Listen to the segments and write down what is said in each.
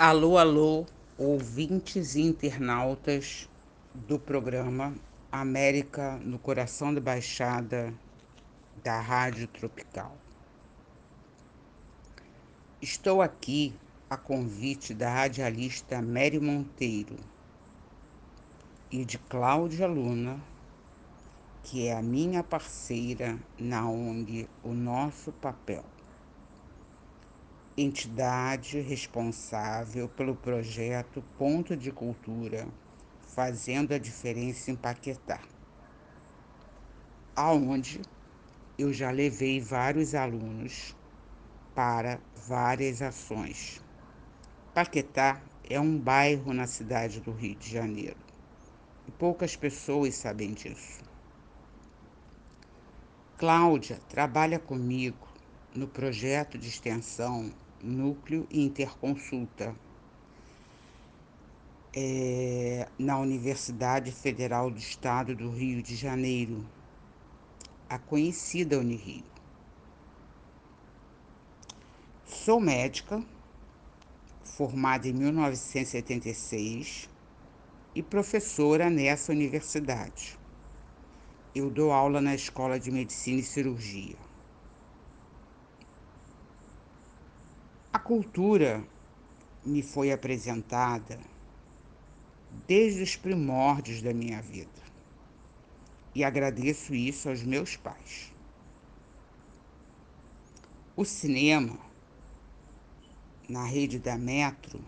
Alô, alô, ouvintes e internautas do programa América no Coração da Baixada da Rádio Tropical. Estou aqui a convite da radialista Mary Monteiro e de Cláudia Luna, que é a minha parceira na ONG O Nosso Papel entidade responsável pelo projeto Ponto de Cultura, fazendo a diferença em Paquetá, aonde eu já levei vários alunos para várias ações. Paquetá é um bairro na cidade do Rio de Janeiro e poucas pessoas sabem disso. Cláudia trabalha comigo no projeto de extensão Núcleo Interconsulta, é, na Universidade Federal do Estado do Rio de Janeiro, a conhecida Unirio. Sou médica, formada em 1976 e professora nessa universidade. Eu dou aula na Escola de Medicina e Cirurgia. A cultura me foi apresentada desde os primórdios da minha vida. E agradeço isso aos meus pais. O cinema, na rede da Metro,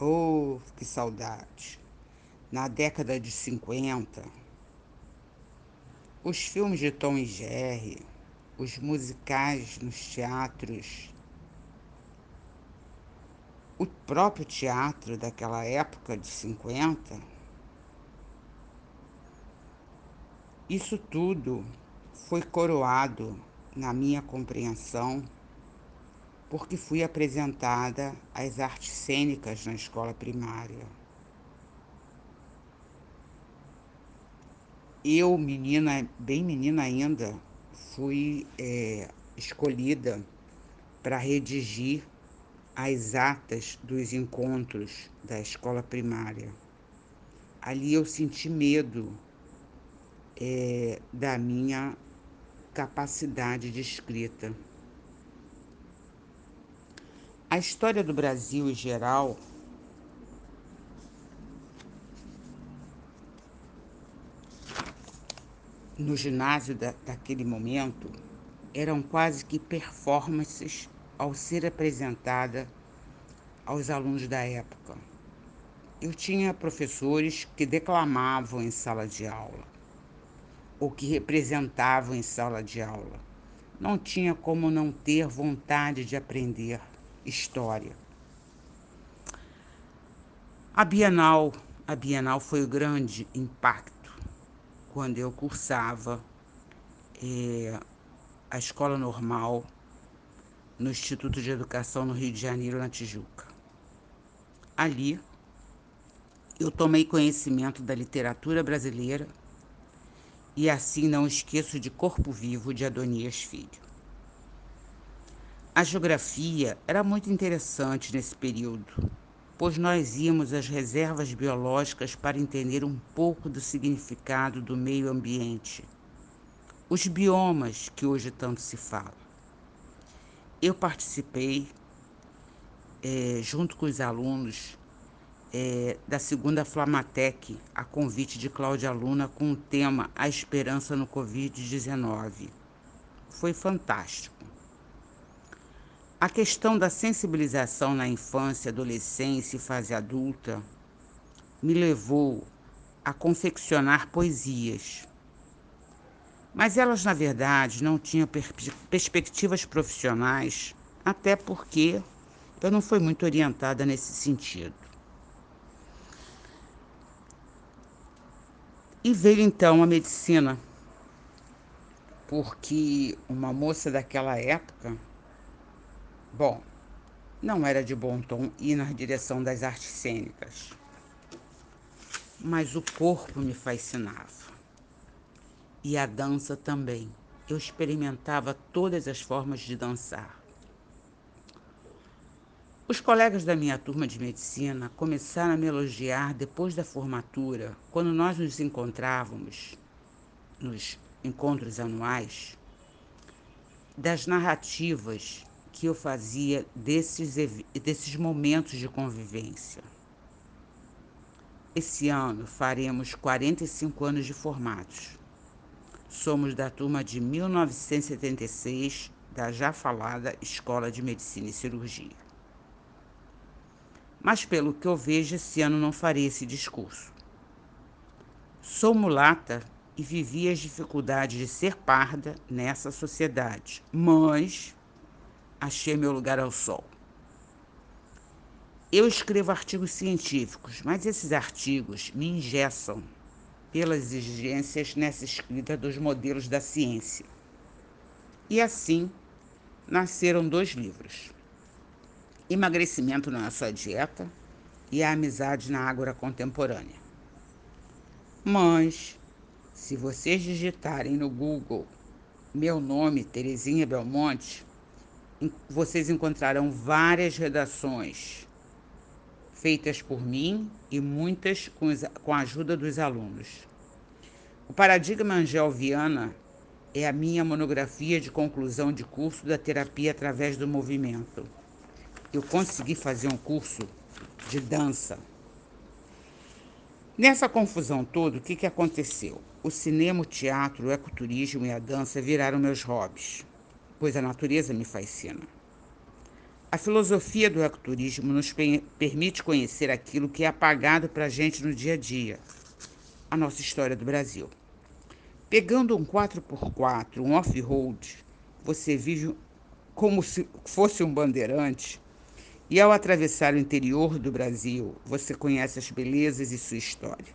oh, que saudade! Na década de 50, os filmes de Tom e Jerry, os musicais nos teatros próprio teatro daquela época de 50, isso tudo foi coroado na minha compreensão porque fui apresentada às artes cênicas na escola primária. Eu, menina, bem menina ainda, fui é, escolhida para redigir as atas dos encontros da escola primária. Ali eu senti medo é, da minha capacidade de escrita. A história do Brasil em geral no ginásio da, daquele momento eram quase que performances ao ser apresentada aos alunos da época. Eu tinha professores que declamavam em sala de aula, ou que representavam em sala de aula. Não tinha como não ter vontade de aprender história. A Bienal, a Bienal foi o grande impacto quando eu cursava é, a escola normal no Instituto de Educação no Rio de Janeiro, na Tijuca. Ali, eu tomei conhecimento da literatura brasileira e assim não esqueço de Corpo Vivo de Adonias Filho. A geografia era muito interessante nesse período, pois nós íamos às reservas biológicas para entender um pouco do significado do meio ambiente, os biomas que hoje tanto se fala eu participei, é, junto com os alunos, é, da segunda Flamatec, a convite de Cláudia Luna, com o tema A Esperança no Covid-19. Foi fantástico. A questão da sensibilização na infância, adolescência e fase adulta me levou a confeccionar poesias mas elas, na verdade, não tinham per perspectivas profissionais, até porque eu não fui muito orientada nesse sentido. E veio então a medicina, porque uma moça daquela época, bom, não era de bom tom ir na direção das artes cênicas, mas o corpo me fascinava e a dança também. Eu experimentava todas as formas de dançar. Os colegas da minha turma de medicina começaram a me elogiar depois da formatura, quando nós nos encontrávamos nos encontros anuais, das narrativas que eu fazia desses, desses momentos de convivência. Esse ano faremos 45 anos de formados. Somos da turma de 1976 da já falada Escola de Medicina e Cirurgia. Mas pelo que eu vejo, esse ano não farei esse discurso. Sou mulata e vivi as dificuldades de ser parda nessa sociedade, mas achei meu lugar ao sol. Eu escrevo artigos científicos, mas esses artigos me ingessam pelas exigências nessa escrita dos modelos da ciência. E assim nasceram dois livros. Emagrecimento é só dieta e a amizade na água contemporânea. Mas, se vocês digitarem no Google meu nome, Terezinha Belmonte, vocês encontrarão várias redações feitas por mim e muitas com, com a ajuda dos alunos. O Paradigma Angel Viana é a minha monografia de conclusão de curso da terapia através do movimento eu consegui fazer um curso de dança. Nessa confusão toda, o que, que aconteceu? O cinema, o teatro, o ecoturismo e a dança viraram meus hobbies, pois a natureza me fascina. A filosofia do ecoturismo nos permite conhecer aquilo que é apagado para a gente no dia a dia, a nossa história do Brasil. Pegando um 4x4, um off-road, você vive como se fosse um bandeirante e ao atravessar o interior do Brasil, você conhece as belezas e sua história.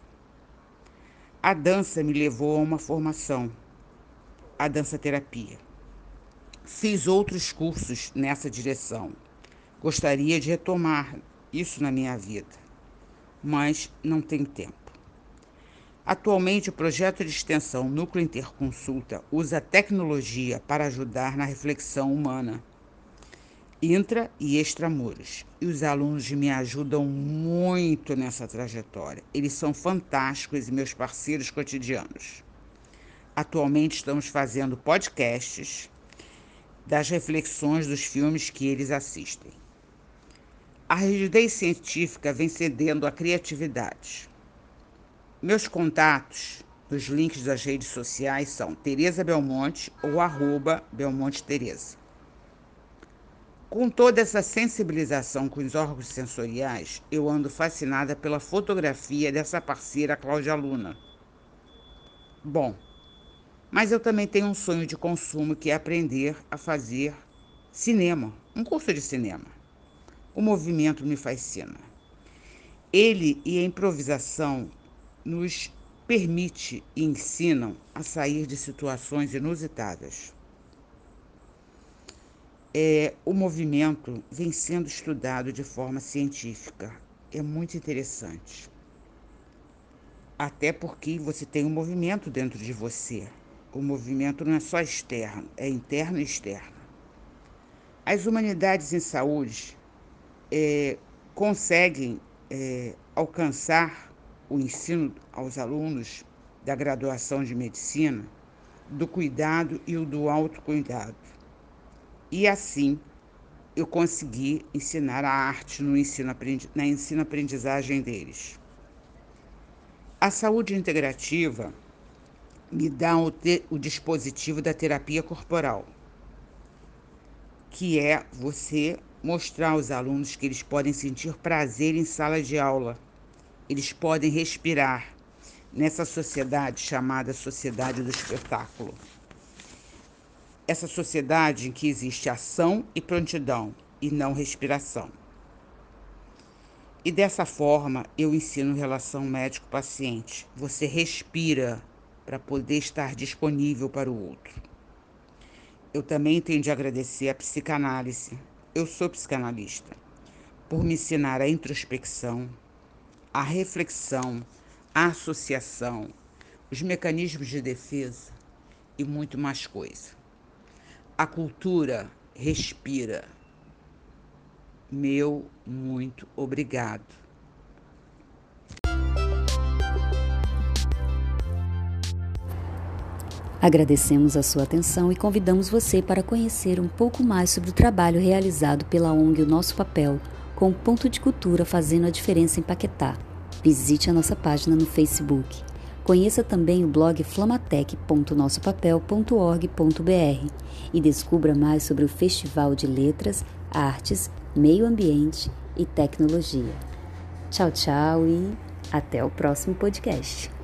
A dança me levou a uma formação, a dança terapia. Fiz outros cursos nessa direção. Gostaria de retomar isso na minha vida, mas não tenho tempo. Atualmente, o projeto de extensão Núcleo Interconsulta usa tecnologia para ajudar na reflexão humana intra e extramuros. E os alunos me ajudam muito nessa trajetória. Eles são fantásticos e meus parceiros cotidianos. Atualmente estamos fazendo podcasts das reflexões dos filmes que eles assistem. A rigidez científica vem cedendo à criatividade. Meus contatos nos links das redes sociais são Tereza Belmonte ou arroba Belmonte Tereza. Com toda essa sensibilização com os órgãos sensoriais, eu ando fascinada pela fotografia dessa parceira Cláudia Luna. Bom, mas eu também tenho um sonho de consumo que é aprender a fazer cinema, um curso de cinema. O movimento me fascina. Ele e a improvisação nos permite e ensinam a sair de situações inusitadas é, o movimento vem sendo estudado de forma científica. É muito interessante. Até porque você tem um movimento dentro de você. O movimento não é só externo, é interno e externo. As humanidades em saúde é, conseguem é, alcançar o ensino aos alunos da graduação de medicina do cuidado e o do autocuidado e assim eu consegui ensinar a arte no ensino, na ensino-aprendizagem deles. A saúde integrativa me dá o, te, o dispositivo da terapia corporal, que é você mostrar aos alunos que eles podem sentir prazer em sala de aula, eles podem respirar nessa sociedade chamada sociedade do espetáculo essa sociedade em que existe ação e prontidão e não respiração. E dessa forma eu ensino relação médico-paciente. Você respira para poder estar disponível para o outro. Eu também tenho de agradecer a psicanálise. Eu sou psicanalista por me ensinar a introspecção, a reflexão, a associação, os mecanismos de defesa e muito mais coisa. A cultura respira. meu muito obrigado. Agradecemos a sua atenção e convidamos você para conhecer um pouco mais sobre o trabalho realizado pela ONG O Nosso Papel, com o ponto de cultura fazendo a diferença em Paquetá. Visite a nossa página no Facebook. Conheça também o blog flamatec.nossopapel.org.br e descubra mais sobre o Festival de Letras, Artes, Meio Ambiente e Tecnologia. Tchau, tchau e até o próximo podcast.